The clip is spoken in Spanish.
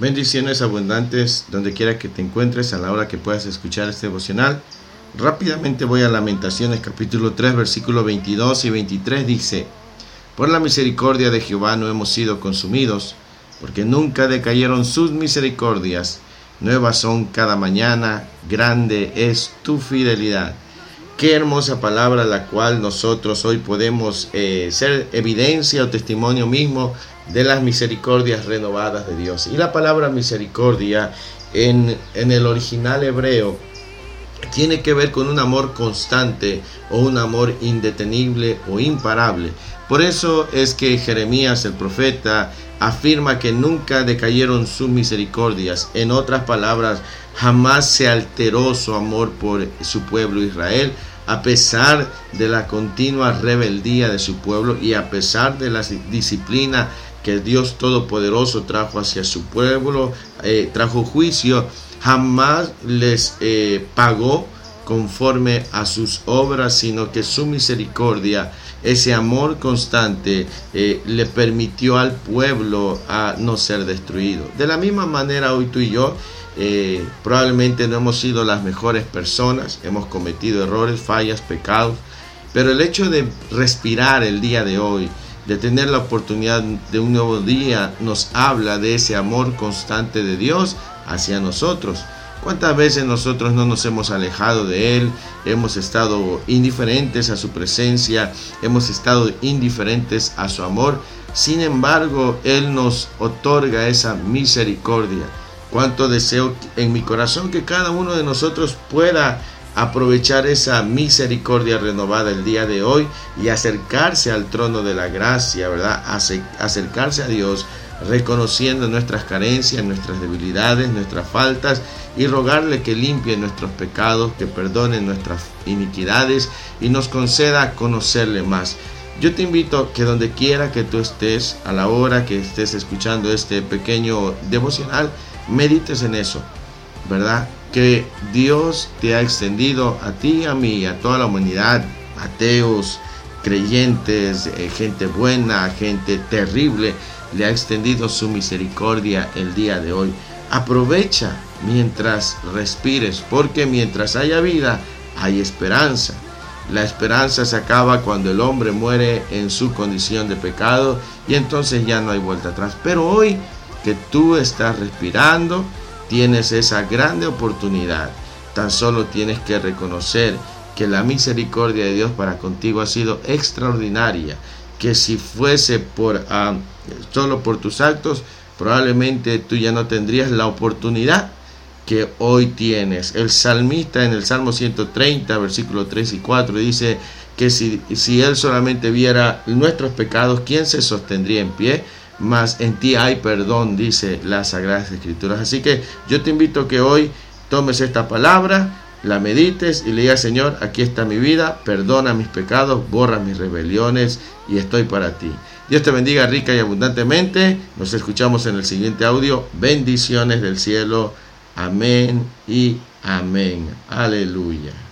Bendiciones abundantes donde quiera que te encuentres a la hora que puedas escuchar este devocional. Rápidamente voy a Lamentaciones capítulo 3 versículo 22 y 23 dice, Por la misericordia de Jehová no hemos sido consumidos, porque nunca decayeron sus misericordias. Nuevas son cada mañana, grande es tu fidelidad. Qué hermosa palabra la cual nosotros hoy podemos eh, ser evidencia o testimonio mismo de las misericordias renovadas de Dios. Y la palabra misericordia en, en el original hebreo tiene que ver con un amor constante o un amor indetenible o imparable. Por eso es que Jeremías el profeta afirma que nunca decayeron sus misericordias. En otras palabras, jamás se alteró su amor por su pueblo Israel, a pesar de la continua rebeldía de su pueblo y a pesar de la disciplina que Dios Todopoderoso trajo hacia su pueblo, eh, trajo juicio, jamás les eh, pagó conforme a sus obras, sino que su misericordia, ese amor constante, eh, le permitió al pueblo a no ser destruido. De la misma manera, hoy tú y yo, probablemente no hemos sido las mejores personas, hemos cometido errores, fallas, pecados, pero el hecho de respirar el día de hoy, de tener la oportunidad de un nuevo día, nos habla de ese amor constante de Dios hacia nosotros. ¿Cuántas veces nosotros no nos hemos alejado de Él? Hemos estado indiferentes a su presencia, hemos estado indiferentes a su amor. Sin embargo, Él nos otorga esa misericordia. Cuánto deseo en mi corazón que cada uno de nosotros pueda aprovechar esa misericordia renovada el día de hoy y acercarse al trono de la gracia, ¿verdad? Acercarse a Dios reconociendo nuestras carencias, nuestras debilidades, nuestras faltas y rogarle que limpie nuestros pecados, que perdone nuestras iniquidades y nos conceda conocerle más. Yo te invito que donde quiera que tú estés, a la hora que estés escuchando este pequeño devocional, medites en eso, ¿verdad? que Dios te ha extendido a ti, a mí, a toda la humanidad, ateos, creyentes, eh, gente buena, gente terrible, le ha extendido su misericordia el día de hoy. Aprovecha mientras respires, porque mientras haya vida, hay esperanza. La esperanza se acaba cuando el hombre muere en su condición de pecado y entonces ya no hay vuelta atrás. Pero hoy que tú estás respirando, tienes esa grande oportunidad. Tan solo tienes que reconocer que la misericordia de Dios para contigo ha sido extraordinaria, que si fuese por ah, solo por tus actos, probablemente tú ya no tendrías la oportunidad que hoy tienes. El salmista en el Salmo 130, versículo 3 y 4 dice que si, si él solamente viera nuestros pecados, ¿quién se sostendría en pie? Mas en ti hay perdón, dice las Sagradas Escrituras. Así que yo te invito a que hoy tomes esta palabra, la medites y le digas, Señor, aquí está mi vida, perdona mis pecados, borra mis rebeliones y estoy para ti. Dios te bendiga rica y abundantemente. Nos escuchamos en el siguiente audio. Bendiciones del cielo. Amén y amén. Aleluya.